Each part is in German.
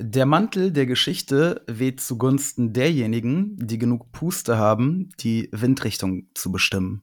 Der Mantel der Geschichte weht zugunsten derjenigen, die genug Puste haben, die Windrichtung zu bestimmen.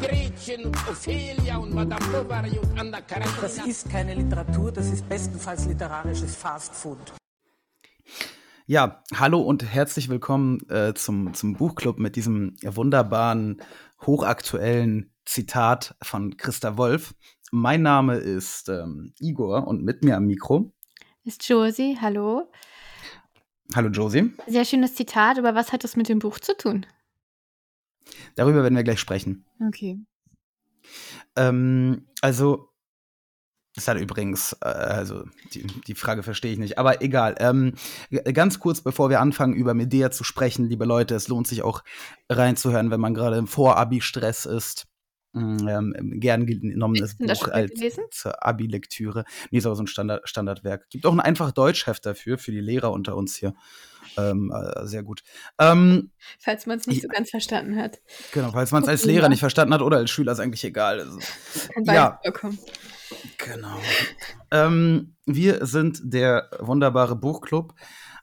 Gretchen und Ophelia und Madame Bovary und Anna Karenina. Das ist keine Literatur, das ist bestenfalls literarisches Fastfood. Ja, hallo und herzlich willkommen äh, zum, zum Buchclub mit diesem wunderbaren, hochaktuellen Zitat von Christa Wolf. Mein Name ist ähm, Igor und mit mir am Mikro. Ist Josie, hallo. Hallo Josie. Sehr schönes Zitat, aber was hat das mit dem Buch zu tun? Darüber werden wir gleich sprechen. Okay. Ähm, also, das hat übrigens, äh, also die, die Frage verstehe ich nicht, aber egal. Ähm, ganz kurz, bevor wir anfangen, über Medea zu sprechen, liebe Leute, es lohnt sich auch reinzuhören, wenn man gerade im Vorabi-Stress ist. Mm, Ähm, gern genommenes Buch als gelesen? zur Abi-Lektüre. Nee, ist aber so ein Standard Standardwerk. Gibt auch ein einfach Deutschheft dafür, für die Lehrer unter uns hier. Ähm, äh, sehr gut. Ähm, Falls man es nicht so ganz verstanden hat. genau, falls man es als Lehrer nicht verstanden hat oder als Schüler, ist eigentlich egal. Also, Kann Ja. vorkommen. Genau. ähm, wir sind der wunderbare Buchclub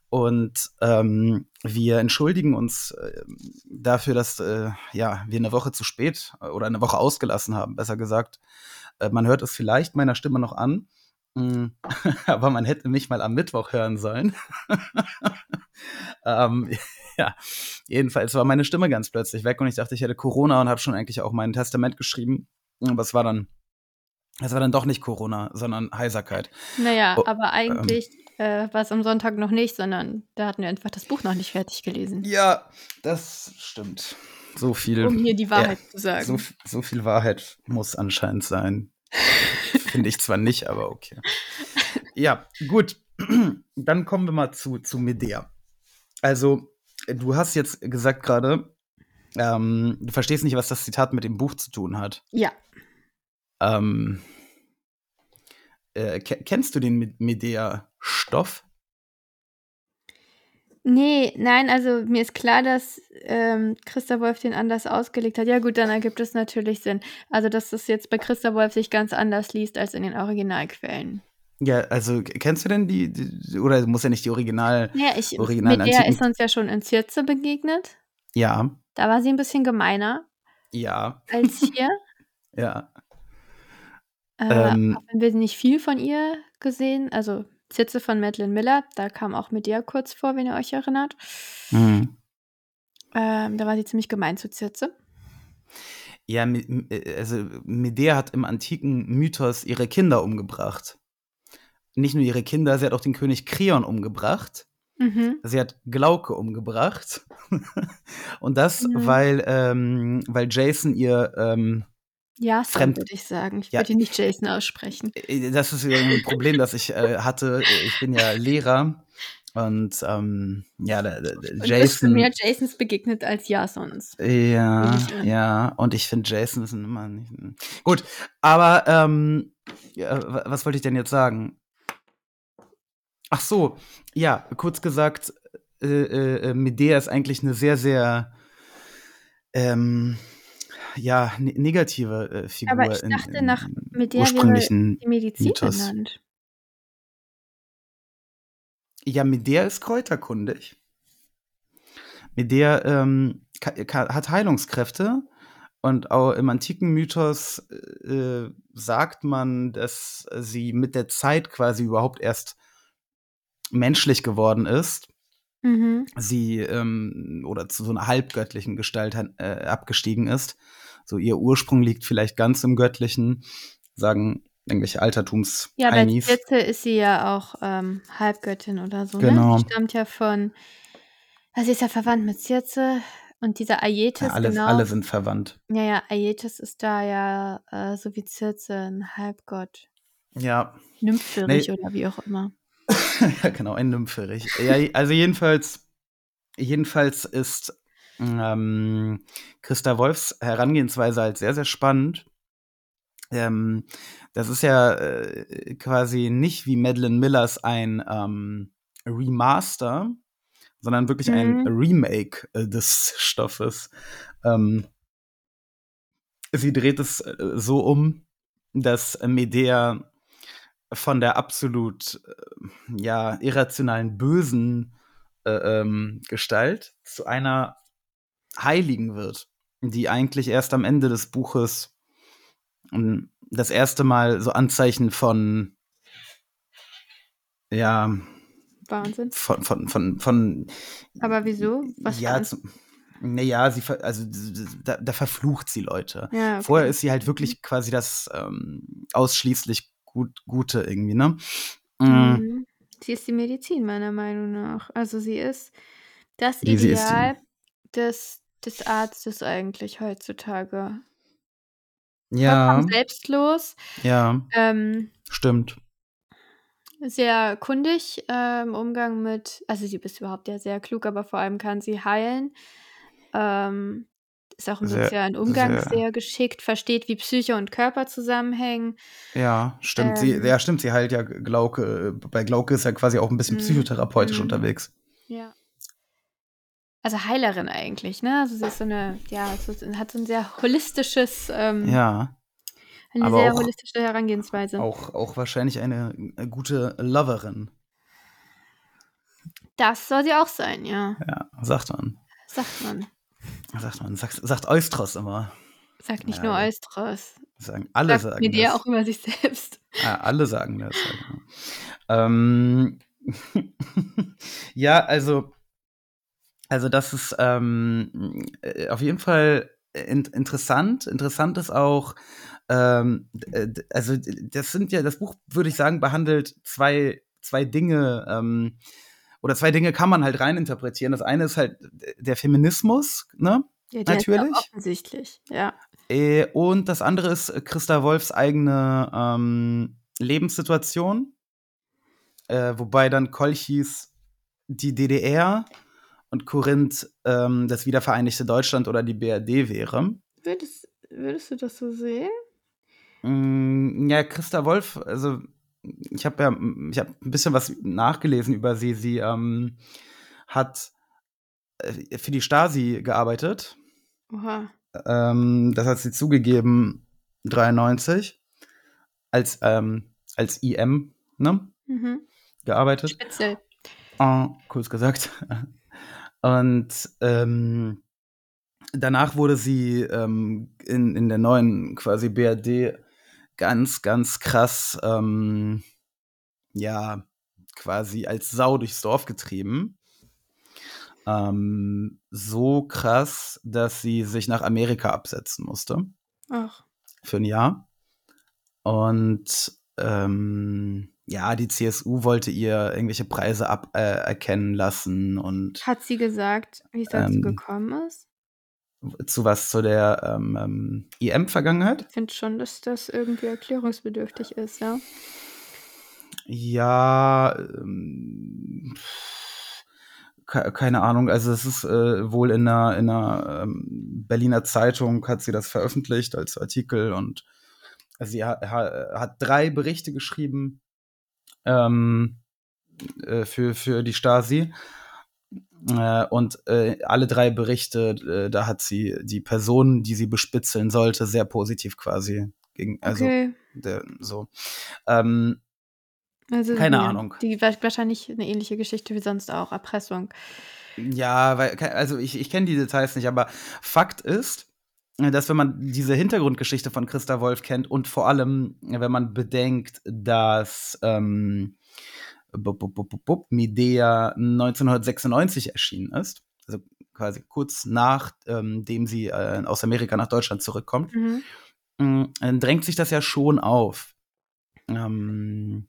und ähm, wir entschuldigen uns äh, dafür, dass äh, ja, wir eine Woche zu spät äh, oder eine Woche ausgelassen haben, besser gesagt. Äh, man hört es vielleicht meiner Stimme noch an, mm, aber man hätte mich mal am Mittwoch hören sollen. ähm, ja, jedenfalls war meine Stimme ganz plötzlich weg und ich dachte, ich hätte Corona und habe schon eigentlich auch mein Testament geschrieben. Aber es war dann es war dann doch nicht Corona, sondern Heiserkeit. Naja, Oh, aber eigentlich äh, war es am Sonntag noch nicht, sondern da hatten wir einfach das Buch noch nicht fertig gelesen. Ja, das stimmt. So viel. Um hier die Wahrheit ja, zu sagen. So, so viel Wahrheit muss anscheinend sein. Finde ich zwar nicht, aber okay. Ja, gut. Dann kommen wir mal zu, zu Medea. Also, du hast jetzt gesagt gerade, ähm, du verstehst nicht, was das Zitat mit dem Buch zu tun hat. Ja, Ähm, äh, ke- kennst du den Me- Medea-Stoff? nee, nein, also mir ist klar, dass ähm, Christa Wolf den anders ausgelegt hat. Ja gut, dann ergibt es natürlich Sinn. Also, dass das jetzt bei Christa Wolf sich ganz anders liest als in den Originalquellen. Ja, also kennst du denn die, die oder muss ja nicht die Original. Ja, ich, Originalen mit der ist uns ja schon in Zirze begegnet. Ja, Da war sie ein bisschen gemeiner ja, als hier. ja. Äh, Ähm. wenn wir nicht viel von ihr gesehen, also Zitze von Madeleine Miller, da kam auch Medea kurz vor, wenn ihr euch erinnert. Mhm. Ähm, da war sie ziemlich gemein zu Zirze. Ja, äh, also Medea hat im antiken Mythos ihre Kinder umgebracht. Nicht nur ihre Kinder, sie hat auch den König Kreon umgebracht. Mhm. Sie hat Glauke umgebracht. Und das, Mhm. weil, ähm, weil Jason ihr, ähm, Ja, Fremd- würde ich sagen. Ich Ja. würde ihn nicht Jason aussprechen. äh, das ist ein Problem, das ich äh, hatte. Ich bin ja Lehrer. Und ähm, ja, der, der, Und Jason. mehr Jasons begegnet als Jasons. Ja, ja, und ich finde Jason ist immer nicht. Gut, aber ähm, ja, wa- was wollte ich denn jetzt sagen? Ach so, ja, kurz gesagt, äh, äh, Medea ist eigentlich eine sehr, sehr ähm, ja, ne negative äh, Figur. Aber ich in- dachte, im nach Medea wäre ursprünglichen die Medizin Mythos. benannt. Ja, Medea ist kräuterkundig. Medea ähm, hat Heilungskräfte und auch im antiken Mythos äh, sagt man, dass sie mit der Zeit quasi überhaupt erst menschlich geworden ist. Mhm. Sie ähm, oder zu so einer halbgöttlichen Gestalt äh, abgestiegen ist. So ihr Ursprung liegt vielleicht ganz im Göttlichen, sagen irgendwelche altertums Ja, bei. Zirze ist sie ja auch ähm, Halbgöttin oder so. Genau. Ne? Die stammt ja von. Also sie ist ja verwandt mit Zirze und dieser Aietes, Ja, alle, genau. alle sind verwandt. Ja, ja, Aietes ist da ja äh, so wie Zirze ein Halbgott. Ja, Nymphelrich Nee. oder wie auch immer. ja, genau, ein Nympherich. Ja, also jedenfalls, jedenfalls ist ähm, Christa Wolfs Herangehensweise halt sehr, sehr spannend. Ähm, das ist ja äh, quasi nicht wie Madeline Millers ein ähm, Remaster, sondern wirklich Mhm. ein Remake äh, des Stoffes. Ähm, sie dreht es äh, so um, dass Medea von der absolut äh, ja irrationalen bösen äh, ähm, Gestalt zu einer Heiligen wird, die eigentlich erst am Ende des Buches ähm, das erste Mal so Anzeichen von ja Wahnsinn. von von von, von Aber wieso? Was ja zum, naja, sie ver- also da, da verflucht sie Leute. Ja, okay. Vorher ist sie halt wirklich quasi das ähm, ausschließlich gut, Gute irgendwie, ne? Mm, Mhm. Sie ist die Medizin, meiner Meinung nach. Also sie ist das Ideal des, des Arztes eigentlich heutzutage. Ja, selbstlos, ja, ähm, stimmt. sehr kundig äh, im Umgang mit, also sie ist überhaupt ja sehr klug, aber vor allem kann sie heilen. Ähm, ist auch im Sehr- sozialen Umgang sehr- sehr, geschickt, versteht, wie Psyche und Körper zusammenhängen. Ja, stimmt. sie, Ähm. ja, stimmt. Sie halt ja Glauke. äh, Bei Glauke ist ja quasi auch ein bisschen Mm, psychotherapeutisch mm. unterwegs. Ja. Also Heilerin eigentlich, ne? Also sie ist so eine, ja, so, hat so ein sehr holistisches, ähm, Ja, eine aber sehr auch- holistische Herangehensweise. auch, auch wahrscheinlich eine äh, gute Loverin. Das soll sie auch sein, ja. Ja, sagt man. Sagt man. Sagt man. Sagt, sagt Eustros immer. Sagt nicht Ja, nur. Eustros. Sagen, alle Sagt sagen der das. auch über sich selbst. Ja, alle sagen das. Halt. ähm, ja, also, also das ist ähm, äh, auf jeden Fall in interessant. Interessant ist auch, ähm, d- also das sind ja, das Buch, würde ich sagen, behandelt zwei, zwei Dinge, ähm, oder zwei Dinge kann man halt reininterpretieren. Das eine ist halt der Feminismus, ne? Ja, ist ja Natürlich. offensichtlich, ja. Äh, Und das andere ist äh, Christa Wolfs eigene ähm, Lebenssituation, äh, wobei dann Kolchis die DDR und Korinth ähm, das wiedervereinigte Deutschland oder die BRD wäre. Würdest, würdest du das so sehen? Mm, ja, Christa Wolf, also ich habe ja, ich habe ein bisschen was nachgelesen über sie. Sie ähm, hat äh, für die Stasi gearbeitet. Oha. Ähm, das hat sie zugegeben, 93, als, ähm, als IM ne, Mhm. gearbeitet. Spitzel. Ah, kurz gesagt. Und ähm, danach wurde sie ähm, in, in der neuen quasi BRD ganz, ganz krass, ähm, ja, quasi als Sau durchs Dorf getrieben. Ähm, so krass, dass sie sich nach Amerika absetzen musste Ach. für ein Jahr. Und ähm, ja, die CSU wollte ihr irgendwelche Preise aberkennen äh, erkennen lassen und Hat sie gesagt, wie es dazu Ähm, gekommen ist? zu was zu der ähm, ähm, IM-Vergangenheit. Ich finde schon, dass das irgendwie erklärungsbedürftig ist, ja. Ja, ähm, ke- keine Ahnung. Also es ist äh, wohl in einer, in einer ähm, Berliner Zeitung hat sie das veröffentlicht als Artikel und sie hat, hat drei Berichte geschrieben ähm, äh, für, für die Stasi. Äh, und äh, alle drei Berichte, äh, da hat sie die Person, die sie bespitzeln sollte, sehr positiv quasi gegen, also Okay. der, so. Ähm, Also, keine ja, Ahnung. Die wa- wahrscheinlich eine ähnliche Geschichte wie sonst auch, Erpressung. Ja, weil, also ich, ich kenne die Details nicht, aber Fakt ist, dass wenn man diese Hintergrundgeschichte von Christa Wolf kennt und vor allem, äh, wenn man bedenkt, dass ähm, bup, bup, bup, Medea 1996 erschienen ist, also quasi kurz nachdem ähm, sie äh, aus Amerika nach Deutschland zurückkommt, Mhm. mh, dann drängt sich das ja schon auf. Ähm,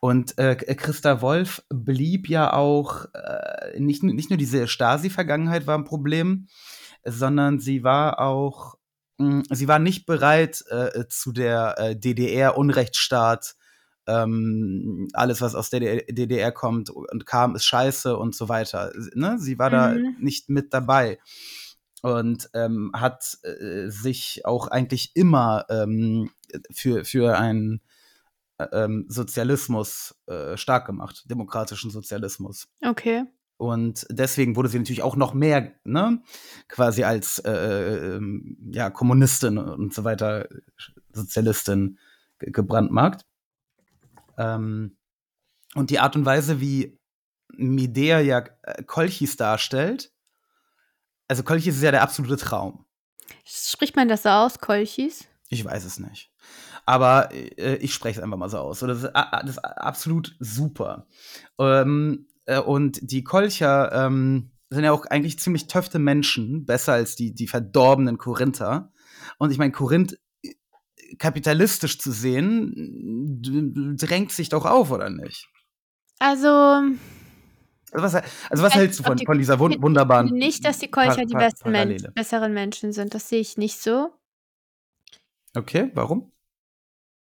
und äh, Christa Wolf blieb ja auch, äh, nicht, nicht nur diese Stasi-Vergangenheit war ein Problem, sondern sie war auch, mh, sie war nicht bereit, äh, zu der äh, DDR-Unrechtsstaat ähm, alles, was aus der DDR, DDR kommt und kam, ist scheiße und so weiter. Ne? Sie war da Mhm. nicht mit dabei und ähm, hat äh, sich auch eigentlich immer ähm, für, für einen äh, ähm, Sozialismus äh, stark gemacht, demokratischen Sozialismus. Okay. Und deswegen wurde sie natürlich auch noch mehr, ne, quasi als äh, ähm, ja, Kommunistin und so weiter, Sozialistin ge gebrandmarkt. Ähm, und die Art und Weise, wie Medea ja äh, Kolchis darstellt, also Kolchis ist ja der absolute Traum. Spricht man das so aus, Kolchis? Ich weiß es nicht. Aber äh, ich spreche es einfach mal so aus. Das, ist, das ist absolut super. Ähm, äh, und die Kolcher ähm, sind ja auch eigentlich ziemlich töfte Menschen, besser als die, die verdorbenen Korinther. Und ich meine, Korinth äh, kapitalistisch zu sehen, drängt sich doch auf, oder nicht? Also, Also was, also was hältst du von, die- von dieser wun ich wunderbaren. nicht, dass die Kolcher Pa- die besten Men Parallele? besseren Menschen sind. Das sehe ich nicht so. Okay, warum?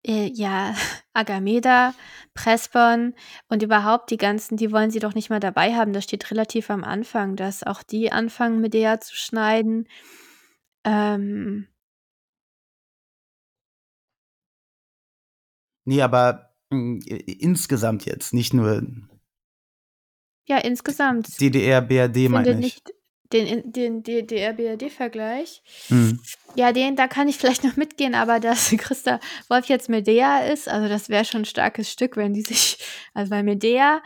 Äh, ja, Agameda, Prespon und überhaupt die ganzen, die wollen sie doch nicht mal dabei haben. Das steht relativ am Anfang, dass auch die anfangen, Medea zu schneiden. Ähm, Nee, aber mh, insgesamt jetzt, nicht nur ja, insgesamt. DDR, BRD, meine ich. nicht den, den DDR-BRD-Vergleich. Hm. Ja, den, da kann ich vielleicht noch mitgehen, aber dass Christa Wolf jetzt Medea ist, also das wäre schon ein starkes Stück, wenn die sich, also weil Medea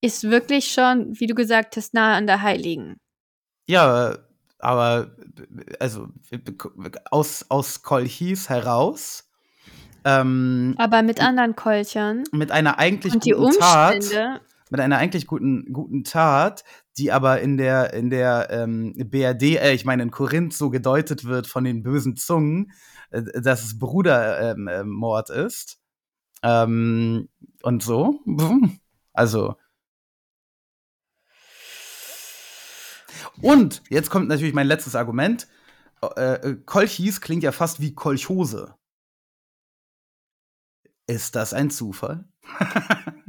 ist wirklich schon, wie du gesagt hast, nah an der Heiligen. Ja, aber also aus, aus Kolchis heraus ähm, Aber mit anderen Kolchern mit einer eigentlich und die guten Tat, Umstände, mit einer eigentlich guten, guten Tat, die aber in der, in der ähm, BRD, äh, ich meine in Korinth so gedeutet wird von den bösen Zungen, äh, dass es Brudermord ähm, äh, ist. Ähm, und so. Also. Und jetzt kommt natürlich mein letztes Argument. Äh, äh, Kolchis klingt ja fast wie Kolchose. Ist das ein Zufall?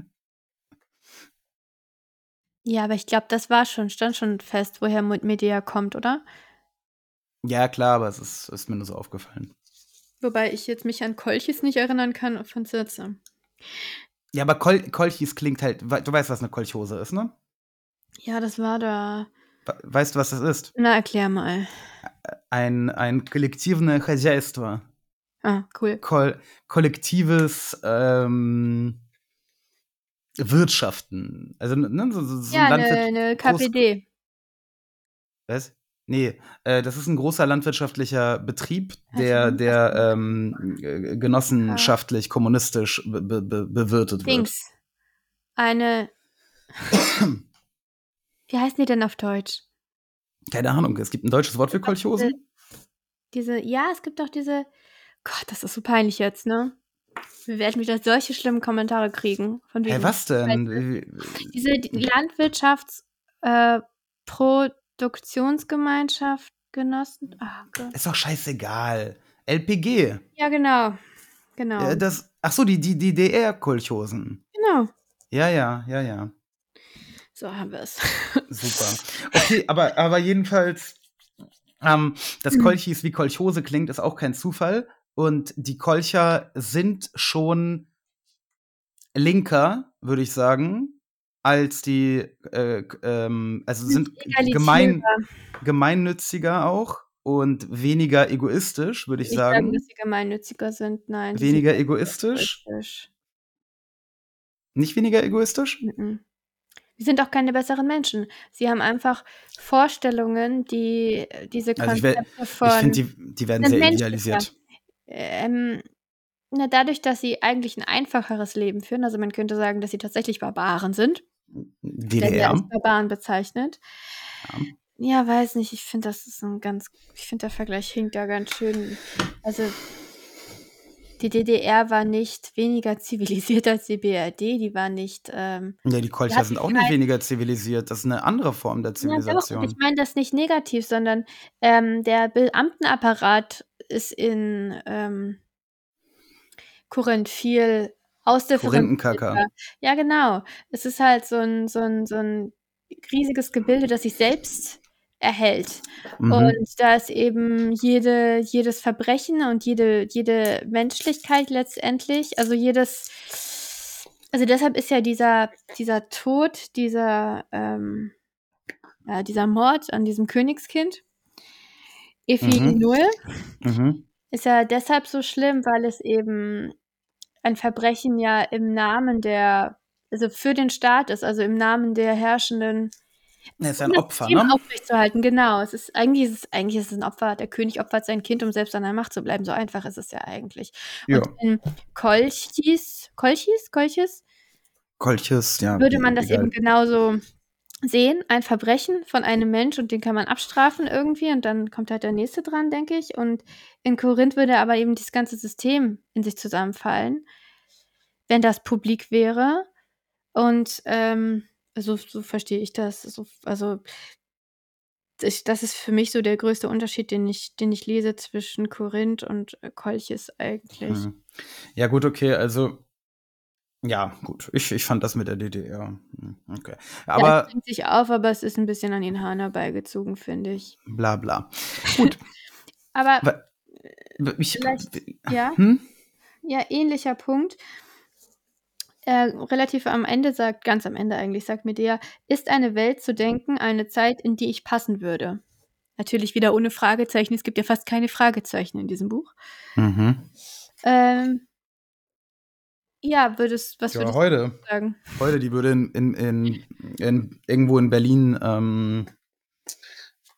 ja, aber ich glaube, das war schon, stand schon fest, woher Mo- Medea kommt, oder? Ja, klar, aber es ist, ist mir nur so aufgefallen. Wobei ich jetzt mich an Kolchis nicht erinnern kann von Circe. Ja, aber Kol Kolchis klingt halt, we- du weißt, was eine Kolchose ist, ne? Ja, das war da. We- Weißt du, was das ist? Na, erklär mal. Ein, ein коллективное хозяйство. Ah, cool. Kol kollektives ähm, Wirtschaften. Also, ne, so, so, so Ja, ein eine ne groß- KPD. Was? Nee, äh, das ist ein großer landwirtschaftlicher Betrieb, der, der ähm, äh, genossenschaftlich, kommunistisch be be be bewirtet wird. Dings. Eine. Wie heißen die denn auf Deutsch? Keine Ahnung, es gibt ein deutsches Wort für Kolchosen. Diese, ja, es gibt auch diese. Gott, das ist so peinlich jetzt, ne? Wir werden wieder solche schlimmen Kommentare kriegen. Von wegen- was denn? Diese die Landwirtschafts äh, Genossen. Ah, Gott. Ist doch scheißegal. LPG. Ja, genau. Genau. Äh, das, ach so, die, die, die DR-Kolchosen. genau. Ja, ja, ja, ja. So haben wir es. Super. Okay, aber, aber jedenfalls, ähm, dass Kolchis wie Kolchose klingt, ist auch kein Zufall. Und die Kolcher sind schon linker, würde ich sagen, als die, äh, ähm, also sind gemein, gemeinnütziger auch und weniger egoistisch, würde ich, Ich sagen, sagen. dass sie gemeinnütziger sind. Nein. Weniger egoistisch. egoistisch. Nicht weniger egoistisch? Mhm. Sie sind auch keine besseren Menschen. Sie haben einfach Vorstellungen, die diese Also ich, Konzepte ich finde, die, die werden sehr idealisiert. Ähm, na, dadurch, dass sie eigentlich ein einfacheres Leben führen, also man könnte sagen, dass sie tatsächlich Barbaren sind. Denn DDR. ist Barbaren bezeichnet. Ja. Ja, weiß nicht. Ich finde, das ist ein ganz. Ich finde, der Vergleich hinkt da ganz schön. Also, die DDR war nicht weniger zivilisiert als die BRD. Die war nicht. Ähm, Ja, die Kolcher sind auch nicht weniger zivilisiert. Das ist eine andere Form der Ja, doch, Zivilisation. ich meine das nicht negativ, sondern ähm, der Beamtenapparat ist in ähm, Korinth viel Korinthenkacker. ausdifferenzierter. Ja, genau. Es ist halt so 'n so 'n so 'n riesiges Gebilde, das sich selbst erhält. Mhm. Und da ist eben jede jedes Verbrechen und jede jede Menschlichkeit letztendlich also jedes also deshalb ist ja dieser dieser Tod, dieser, ähm ja, dieser Mord an diesem Königskind, Effi Mhm. Null, Mhm. ist ja deshalb so schlimm, weil es eben ein Verbrechen ja im Namen der also für den Staat ist, also im Namen der herrschenden Er ist ein Opfer, System ne? aufrechtzuerhalten, genau. Es ist eigentlich ist es eigentlich ist es 'n Opfer. Der König opfert sein Kind, um selbst an der Macht zu bleiben. So einfach ist es ja eigentlich. Ja. Und in Kolchis Kolchis Kolchis Kolchis, ja, würde man das egal. eben genauso sehen, ein Verbrechen von einem Mensch und den kann man abstrafen irgendwie und dann kommt halt der Nächste dran, denke ich. Und in Korinth würde aber eben dieses ganze System in sich zusammenfallen, wenn das publik wäre. Und, ähm, so so verstehe ich das. So also ich das ist für mich so der größte Unterschied, den ich den ich lese zwischen Korinth und, äh, Kolchis eigentlich. Mhm. Ja gut, okay, also ja, gut. Ich ich fand das mit der DDR hm, okay. Ja, Aber es drängt sich auf, aber es ist 'n bisschen an den Haaren herbeigezogen, finde ich. bla bla. Gut. Aber ich ja? hm? Ja, ähnlicher Punkt. Äh, relativ am Ende sagt ganz am Ende eigentlich, sagt Medea: „Ist eine Welt zu denken, eine Zeit, in die ich passen würde?“ Natürlich wieder ohne Fragezeichen. Es gibt ja fast keine Fragezeichen in diesem Buch. Mhm. Ähm ja, würdest was Ja, würdest heute. du sagen? Heute, die würde in in in in irgendwo in Berlin, ähm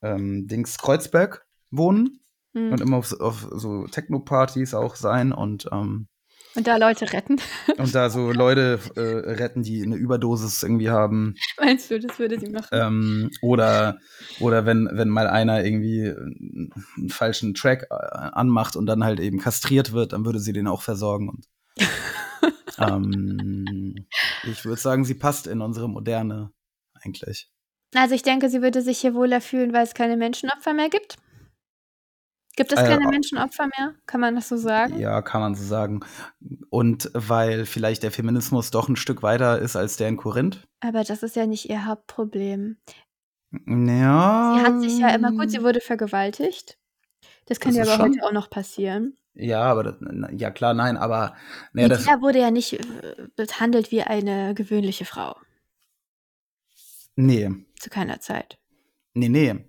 ähm, Dings Kreuzberg wohnen und Mhm. immer auf so auf so Techno-Partys auch sein und, ähm Und da Leute retten? und da so Leute, äh, retten, die 'ne Überdosis irgendwie haben. Meinst du, das würde sie machen? Ähm, oder oder wenn wenn mal einer irgendwie 'n 'n falschen Track, äh, anmacht und dann halt eben kastriert wird, dann würde sie den auch versorgen und ähm, ich würde sagen, sie passt in unsere Moderne eigentlich. Also, ich denke, sie würde sich hier wohler fühlen, weil es keine Menschenopfer mehr gibt? Gibt es Äh, keine a Menschenopfer mehr? Kann man das so sagen? Ja, kann man so sagen. Und weil vielleicht der Feminismus doch 'n Stück weiter ist als der in Korinth. Aber das ist ja nicht ihr Hauptproblem. Hm, Sie ja hat sich ja immer gut, sie wurde vergewaltigt. Das kann Das ja aber schon heute auch noch passieren. Ja, aber das ja klar, nein, aber na ja, das Medea wurde ja nicht, äh, behandelt wie eine gewöhnliche Frau. Ne. Zu keiner Zeit. Ne, ne.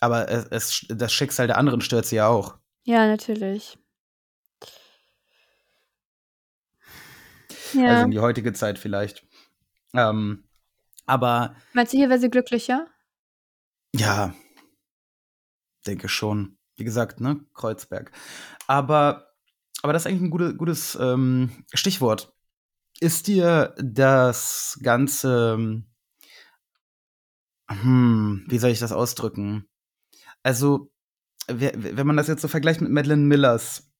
Aber es es das Schicksal der anderen stört sie ja auch. Ja, natürlich. Also Ja. in die heutige Zeit vielleicht. Ähm, aber Meinst du, hier wäre sie glücklicher? Ja. Denke schon. Wie gesagt, ne, Kreuzberg. Aber aber das ist eigentlich 'n gute gutes, ähm, Stichwort. Ist dir das Ganze hm, wie soll ich das ausdrücken? Also, we wenn man das jetzt so vergleicht mit Madeline Millers,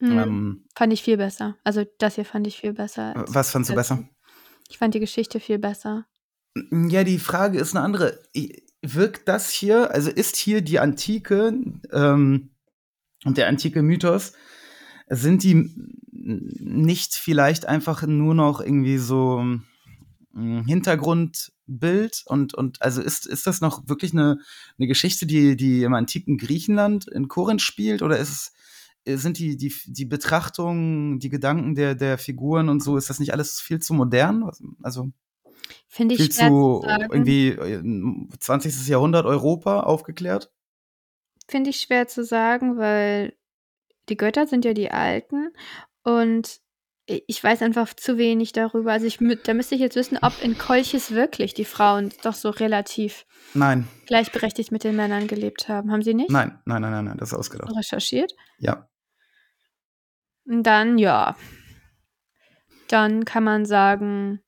Mhm. ähm Fand ich viel besser. Also, das hier fand ich viel besser was fandst du besser? Ich fand die Geschichte viel besser. Ja, die Frage ist 'ne andere. I wirkt das hier also, ist hier die Antike, ähm, und der antike Mythos sind die nicht vielleicht einfach nur noch irgendwie so 'n Hintergrundbild und und also, ist ist das noch wirklich 'ne 'ne Geschichte, die die im antiken Griechenland in Korinth spielt oder ist es sind die die die Betrachtungen, die Gedanken der der Figuren und so, ist das nicht alles viel zu modern? Also Finde ich viel schwer zu zu sagen. irgendwie, äh, 20. Jahrhundert Europa aufgeklärt? Finde ich schwer zu sagen, weil die Götter sind ja die Alten und ich weiß einfach zu wenig darüber. Also, ich da müsste ich jetzt wissen, ob in Kolchis wirklich die Frauen doch so relativ Nein. gleichberechtigt mit den Männern gelebt haben. Haben sie nicht? Nein, nein, nein, nein, nein, das ist ausgedacht. recherchiert? Ja. Hm, dann ja. Dann kann man sagen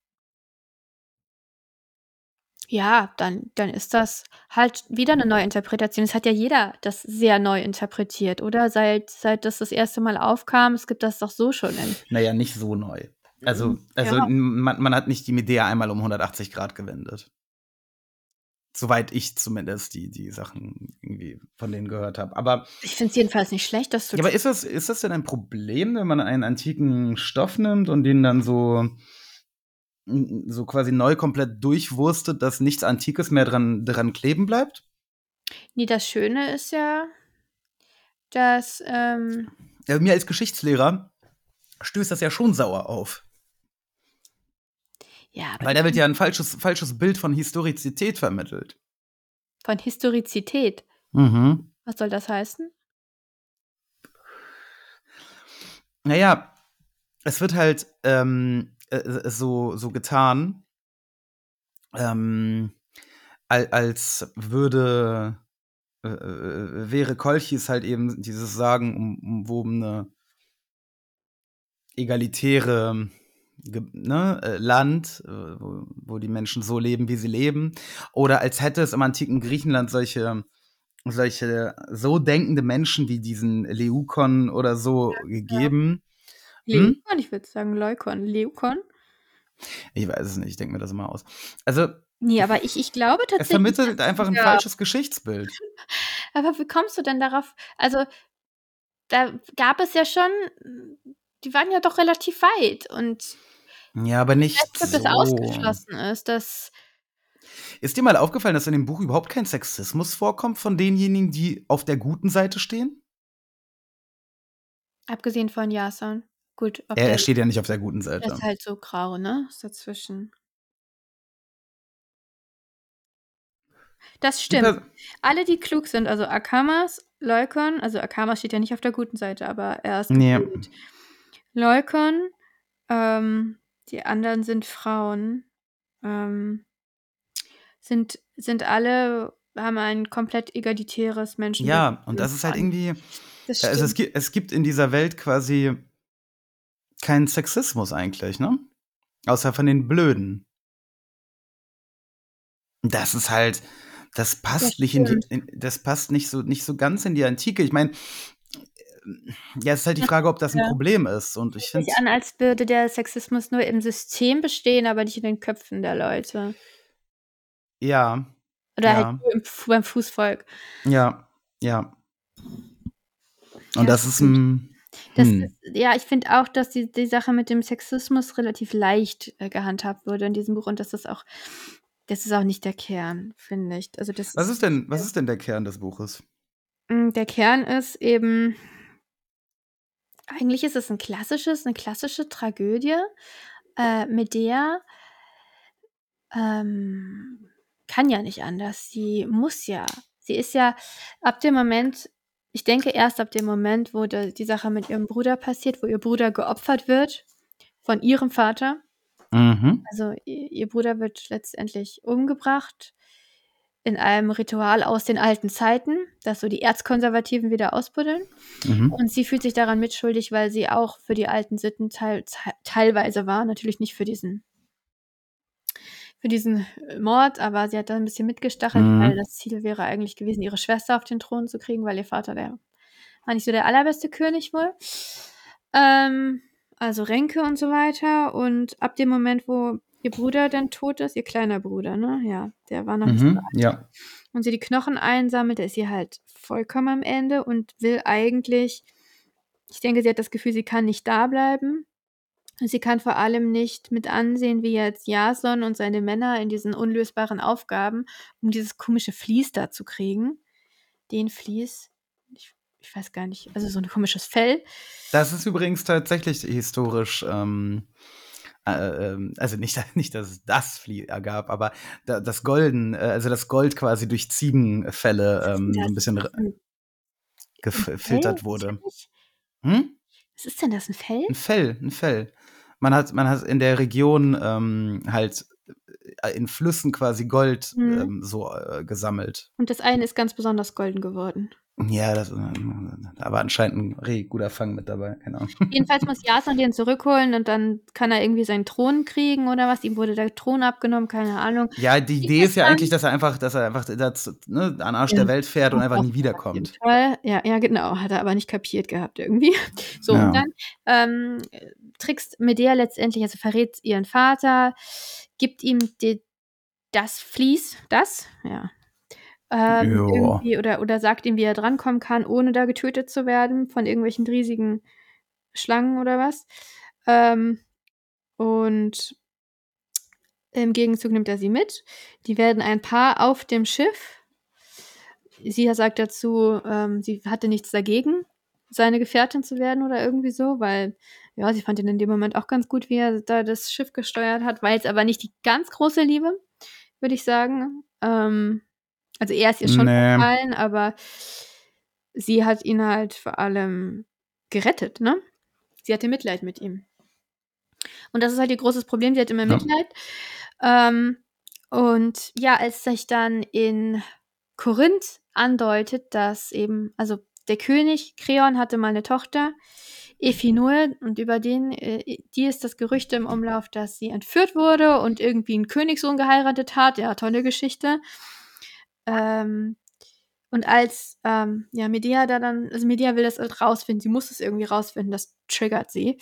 ja, dann dann ist das halt wieder 'ne Neuinterpretation. Es hat ja jeder das sehr neu interpretiert, oder? Seit seit das das erste Mal aufkam, es gibt das doch so schon in Na ja, nicht so neu. Also Mhm, also, ja. m man man hat nicht die Medea einmal um 180 Grad gewendet. Soweit ich zumindest die, die Sachen irgendwie von denen gehört habe. Aber, Ich finde es jedenfalls nicht schlecht, dass du ja, aber ist, das, ist das denn ein Problem, wenn man einen antiken Stoff nimmt und den dann so, so quasi neu komplett durchwurstet, dass nichts Antikes mehr dran, dran kleben bleibt? Nee, das Schöne ist ja, dass, ähm, Ja, mir als Geschichtslehrer stößt das ja schon sauer auf. ja, aber Weil da wird ja ein falsches, falsches Bild von Historizität vermittelt. von Historizität. Mhm. Was soll das heißen? Naja, es wird halt ähm, äh, so, so getan, ähm, al- als würde, äh, äh, wäre Kolchis halt eben dieses sagenumwobene, egalitäre Ge- ne, äh, Land, äh, wo, wo die Menschen so leben, wie sie leben. Oder als hätte es im antiken Griechenland solche, solche so denkende Menschen wie diesen Leukon oder so gegeben. Hm? Leukon? Ich würde sagen Leukon. Leukon? Ich weiß es nicht, ich denke mir das immer aus. Also, Nee, aber ich, ich glaube es tatsächlich. vermittelt einfach ein Ja. falsches Geschichtsbild. Aber wie kommst du denn darauf? Also, da gab es ja schon, die waren ja doch relativ weit und Ja, aber ich nicht weiß nicht, ob das so. ausgeschlossen ist, dass. Ist dir mal aufgefallen, dass in dem Buch überhaupt kein Sexismus vorkommt von denjenigen, die auf der guten Seite stehen? Abgesehen von Jason. Gut, Er, er steht ja nicht auf der guten Seite. ist halt so grau, ne? Ist dazwischen. Das stimmt. Per- Alle, die klug sind, also Akamas, Leukon, also Akamas steht ja nicht auf der guten Seite, aber er ist Nee. gut. Leukon, ähm, die anderen sind Frauen, ähm, sind, sind alle, haben ein komplett egalitäres Menschen. Ja, und das ist halt irgendwie. Das Also es, stimmt. gibt, es gibt in dieser Welt quasi keinen Sexismus eigentlich, ne? Außer von den Blöden. Das ist halt, das passt Das nicht in die, in, das passt nicht so, nicht so ganz in die Antike. Ich meine, ja, es ist halt die Frage, ob das ein Ja. Problem ist. Und ich finde, an, als würde der Sexismus nur im System bestehen, aber nicht in den Köpfen der Leute. ja, Oder Ja. halt nur im, beim Fußvolk. ja, ja. Und Ja, das ist ein. Das Hm. ist, ja, ich finde auch, dass die, die Sache mit dem Sexismus relativ leicht äh, gehandhabt wurde in diesem Buch und das ist auch, das ist auch nicht der Kern, finde ich. Also das Was ist denn, was ist denn der Kern des Buches? Mm, Der Kern ist eben, eigentlich ist es ein klassisches, eine klassische Tragödie, äh, Medea ähm, kann ja nicht anders. Sie muss ja. Sie ist ja ab dem Moment, ich denke erst ab dem Moment, wo de, die Sache mit ihrem Bruder passiert, wo ihr Bruder geopfert wird von ihrem Vater. Mhm. Also ihr, ihr Bruder wird letztendlich umgebracht in einem Ritual aus den alten Zeiten, das so die Erzkonservativen wieder ausbuddeln. Mhm. Und sie fühlt sich daran mitschuldig, weil sie auch für die alten Sitten teil, te- teilweise war. Natürlich nicht für diesen, für diesen äh, Mord, aber sie hat da ein bisschen mitgestachelt, Mhm. weil das Ziel wäre eigentlich gewesen, ihre Schwester auf den Thron zu kriegen, weil ihr Vater der war nicht so der allerbeste König wohl. Ähm, also Ränke und so weiter. Und ab dem Moment, wo ihr Bruder dann tot ist, ihr kleiner Bruder, ne? Ja, der war noch nicht so Mhm. Ja. und sie die Knochen einsammelt, da ist sie halt vollkommen am Ende und will eigentlich, ich denke, sie hat das Gefühl, sie kann nicht da bleiben. Und Sie kann vor allem nicht mit ansehen, wie jetzt Jason und seine Männer in diesen unlösbaren Aufgaben, um dieses komische Vlies da zu kriegen. Den Vlies, ich, ich weiß gar nicht, also so ein komisches Fell. Das ist übrigens tatsächlich historisch, ähm, äh, ähm, also nicht, nicht, dass es das Flie ergab, aber da, das Golden, äh, also das Gold quasi durch Ziegenfälle ähm, so ein bisschen gefiltert wurde. Hm? Was ist denn das, ein Fell? Ein Fell, ein Fell. Man hat, man hat in der Region ähm, halt äh, in Flüssen quasi Gold Mhm. ähm, so äh, gesammelt. Und das eine ist ganz besonders golden geworden. Ja, das, äh, aber anscheinend ein richtig guter Fang mit dabei, keine Ahnung. Jedenfalls muss Jason den zurückholen und dann kann er irgendwie seinen Thron kriegen oder was. Ihm wurde der Thron abgenommen, keine Ahnung. Ja, die Wie Idee ist ja eigentlich, dass er einfach, dass er einfach das, ne, an Arsch Ja. der Welt fährt und einfach nie wiederkommt. Fall. Ja, ja, genau. Hat er aber nicht kapiert gehabt irgendwie. So, Ja. und dann ähm, trickst Medea letztendlich, also verrät ihren Vater, gibt ihm die, das Vlies, das, ja, ähm, Ja. irgendwie oder oder sagt ihm, wie er drankommen kann, ohne da getötet zu werden von irgendwelchen riesigen Schlangen oder was. Ähm, und im Gegenzug nimmt er sie mit. Die werden ein Paar auf dem Schiff. Sie sagt dazu, ähm, sie hatte nichts dagegen, seine Gefährtin zu werden oder irgendwie so, weil ja, sie fand ihn in dem Moment auch ganz gut, wie er da das Schiff gesteuert hat. War jetzt aber nicht die ganz große Liebe, würde ich sagen. Ähm, also er ist ihr schon Nee. gefallen, aber sie hat ihn halt vor allem gerettet, ne? Sie hatte Mitleid mit ihm. Und das ist halt ihr großes Problem. Sie hat immer Ja. Mitleid. Ähm, und ja, als sich dann in Korinth andeutet, dass eben, also der König Kreon hatte mal eine Tochter, Ephinue, und über den, äh, die ist das Gerücht im Umlauf, dass sie entführt wurde und irgendwie einen Königssohn geheiratet hat. Ja, tolle Geschichte. Ähm, und als ähm, ja, Medea da dann, also Medea will das halt rausfinden, sie muss es irgendwie rausfinden, das triggert sie.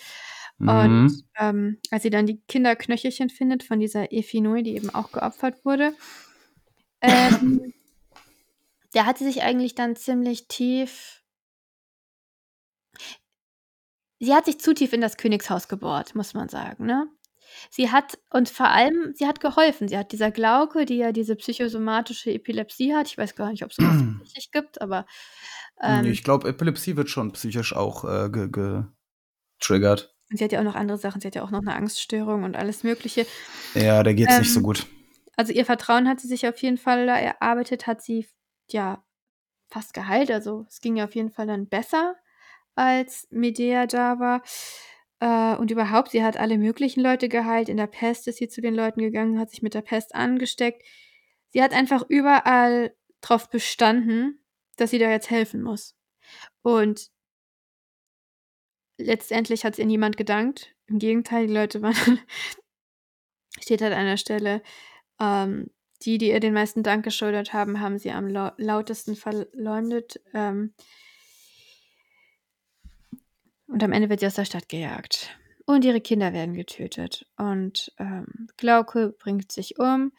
Und Mhm. ähm, als sie dann die Kinderknöchelchen findet von dieser Ephinue, die eben auch geopfert wurde, ähm, da hat sie sich eigentlich dann ziemlich tief. Sie hat sich zu tief in das Königshaus gebohrt, muss man sagen, ne? Sie hat und vor allem, sie hat geholfen. Sie hat dieser Glauke, die ja diese psychosomatische Epilepsie hat. Ich weiß gar nicht, ob es sowas tatsächlich gibt, aber ähm, ich glaube, Epilepsie wird schon psychisch auch äh, ge getriggert. und sie hat ja auch noch andere Sachen. Sie hat ja auch noch eine Angststörung und alles Mögliche. Ja, der geht's nicht so Ähm, gut. Also ihr Vertrauen hat sie sich auf jeden Fall da erarbeitet, hat sie ja fast geheilt. Also es ging ja auf jeden Fall dann besser, als Medea da war. Äh, und überhaupt, sie hat alle möglichen Leute geheilt. In der Pest ist sie zu den Leuten gegangen, hat sich mit der Pest angesteckt. Sie hat einfach überall drauf bestanden, dass sie da jetzt helfen muss. Und letztendlich hat es ihr niemand gedankt. Im Gegenteil, die Leute waren, steht halt an der Stelle, ähm, die, die ihr den meisten Dank geschuldet haben, haben sie am lau lautesten verleumdet. Ähm, und am Ende wird sie aus der Stadt gejagt. Und ihre Kinder werden getötet. Und ähm, Glauke bringt sich um.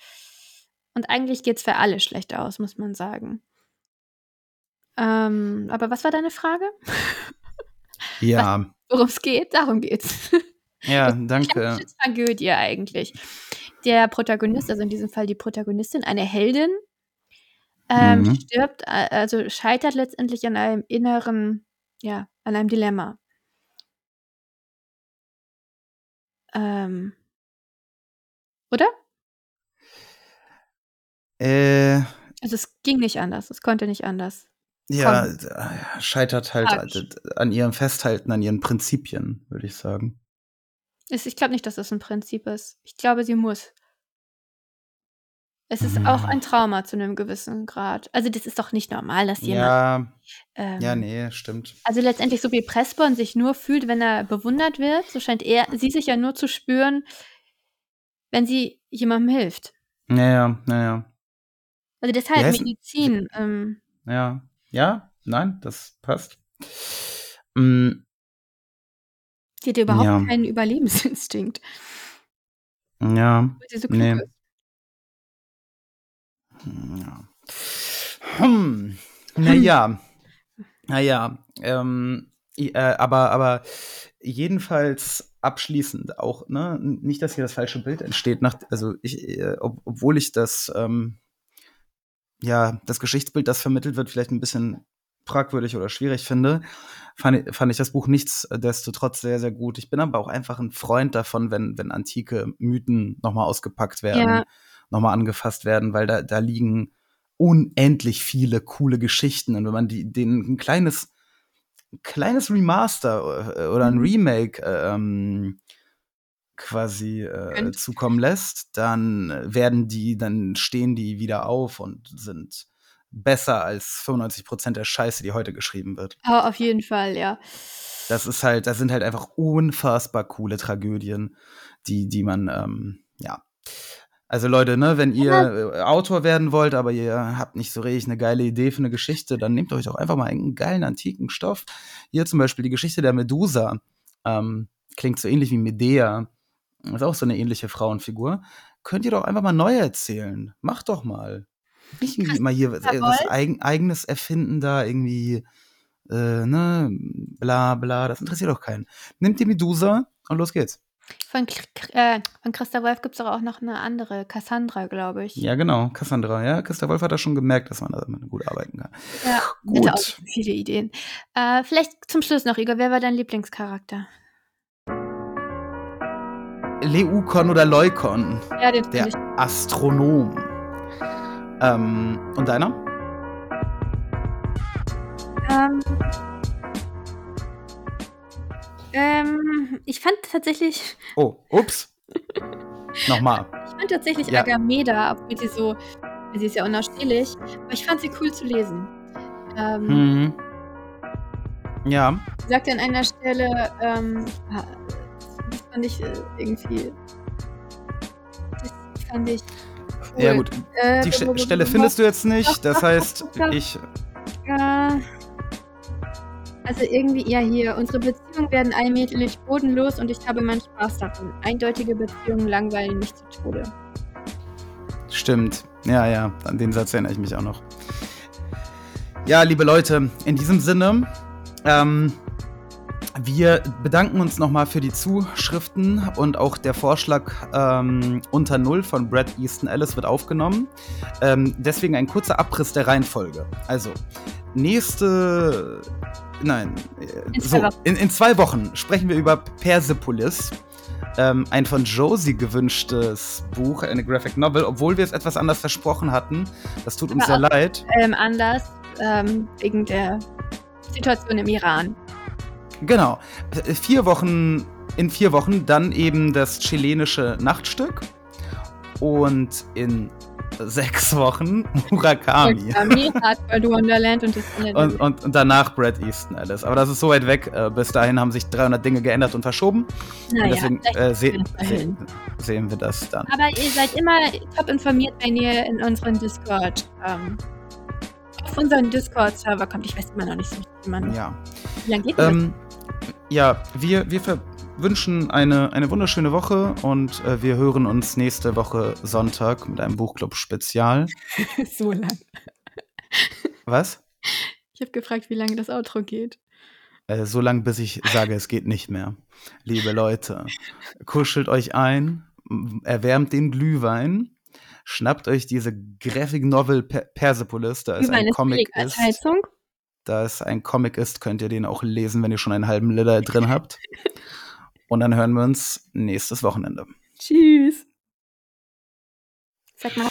Und eigentlich geht es für alle schlecht aus, muss man sagen. Ähm, aber was war deine Frage? Ja, Worum es geht? Darum geht's. ja, danke. Klassische Tragödie eigentlich. Der Protagonist, also in diesem Fall die Protagonistin, eine Heldin, ähm, Mhm. stirbt, a- also scheitert letztendlich an einem inneren, ja, an einem Dilemma. Ähm, oder? Äh, Also es ging nicht anders, es konnte nicht anders. ja, Komm. äh, scheitert halt Tragisch. an ihrem Festhalten, an ihren Prinzipien, würde ich sagen. Ich glaube nicht, dass das ein Prinzip ist. Ich glaube, sie muss. Es ist auch ein Trauma zu einem gewissen Grad. Also das ist doch nicht normal, dass jemand. Ja, ähm, ja, nee, stimmt. Also letztendlich, so wie Pressborn sich nur fühlt, wenn er bewundert wird, so scheint er, sie sich ja nur zu spüren, wenn sie jemandem hilft. Naja, naja, Also deshalb heißt- Medizin. Ähm, ja, ja, nein, das passt. Mm, die hat ja überhaupt Ja. keinen Überlebensinstinkt, ja, weil sie so Nee. ist. Ja. Hm, naja, naja, ähm, äh, aber, aber jedenfalls abschließend auch, ne, nicht, dass hier das falsche Bild entsteht, nach, also ich, äh, ob, obwohl ich das, ähm, ja, das Geschichtsbild, das vermittelt wird, vielleicht ein bisschen fragwürdig oder schwierig finde, fand, ich- fand ich das Buch nichtsdestotrotz sehr, sehr gut. Ich bin aber auch einfach ein Freund davon, wenn, wenn antike Mythen nochmal ausgepackt werden, Ja. Nochmal angefasst werden, weil da, da liegen unendlich viele coole Geschichten. Und wenn man die, denen ein kleines, ein kleines Remaster äh, oder ein Mhm. Remake äh, ähm, quasi äh, zukommen lässt, dann werden die, dann stehen die wieder auf und sind besser als 95 Prozent der Scheiße, die heute geschrieben wird. Oh, auf jeden Fall, ja. Das ist halt, das sind halt einfach unfassbar coole Tragödien, die, die man, ähm, ja. Also Leute, ne, wenn ihr äh, Autor werden wollt, aber ihr habt nicht so richtig eine geile Idee für eine Geschichte, dann nehmt euch doch einfach mal einen geilen antiken Stoff. Hier zum Beispiel die Geschichte der Medusa. Ähm, klingt so ähnlich wie Medea. Ist auch so eine ähnliche Frauenfigur. könnt ihr doch einfach mal neu erzählen. Macht doch mal. Nicht irgendwie immer hier was, Christopher was Wolf? eigen, eigenes erfinden da irgendwie, äh, ne, bla bla, das interessiert doch keinen. Nehmt die Medusa und los geht's. Von, K- äh, von Christa Wolf gibt es auch noch eine andere, Cassandra, glaube ich. Ja, genau, Cassandra, ja. Christa Wolf hat da schon gemerkt, dass man da gut arbeiten kann. Ja, Gut. hatte auch viele Ideen. Äh, vielleicht zum Schluss noch, Igor, wer war dein Lieblingscharakter? Leukon oder Leukon, Ja, den der ich. Astronom. Ähm, und deiner? Ähm, ähm, ich fand tatsächlich, Oh, ups. Nochmal. ich fand tatsächlich Ja. Agameda, obwohl sie so, sie ist ja unausstehlich, aber ich fand sie cool zu lesen. Ähm, Hm. Ja, Sie sagt an einer Stelle, ähm, ah, das fand ich äh, irgendwie, das fand ich cool. ja gut. Äh, Die St Stelle findest du jetzt nicht, das heißt, ich. Äh, also irgendwie, ja hier, unsere Beziehungen werden allmählich bodenlos und ich habe meinen Spaß daran. Eindeutige Beziehungen langweilen mich zu Tode. Stimmt. Ja, ja, an den Satz erinnere ich mich auch noch. Ja, liebe Leute, in diesem Sinne, ähm, wir bedanken uns nochmal für die Zuschriften und auch der Vorschlag ähm, unter Null von Brad Easton Ellis wird aufgenommen. Ähm, deswegen ein kurzer Abriss der Reihenfolge. Also, nächste. Nein, äh, In zwei so, Wochen. in, in zwei Wochen sprechen wir über Persepolis. Ähm, ein von Josie gewünschtes Buch, eine Graphic Novel, obwohl wir es etwas anders versprochen hatten. Das tut uns sehr leid. Ähm, Anlass ähm, wegen der Situation im Iran. Genau. Äh, Vier Wochen, in vier Wochen dann eben das chilenische Nachtstück. Und in sechs Wochen Murakami. Ami, Hardcore Wonderland und das Und, und, und danach Brad Easton alles. Aber das ist so weit weg. Äh, bis dahin haben sich 300 Dinge geändert und verschoben. naja, und deswegen äh, se das se sehen wir das dann. Aber ihr seid immer top informiert, wenn ihr in unseren Discord ähm, auf unseren Discord-Server kommt. Ich weiß immer noch nicht so, wie man. Ja. Wie lange geht Ähm, ja, wir, wir ver- wünschen eine, eine wunderschöne Woche und äh, wir hören uns nächste Woche Sonntag mit einem Buchclub-Spezial. so lang. Was? Ich habe gefragt, wie lange das Outro geht. Äh, so lange, bis ich sage, es geht nicht mehr. Liebe Leute, kuschelt euch ein, erwärmt den Glühwein, schnappt euch diese Graphic Novel per Persepolis, da ist Glühwein ein ist Comic als ist. Heizung. Da es ein Comic ist, könnt ihr den auch lesen, wenn ihr schon einen halben Liter drin habt. Und dann hören wir uns nächstes Wochenende. Tschüss. Sag mal.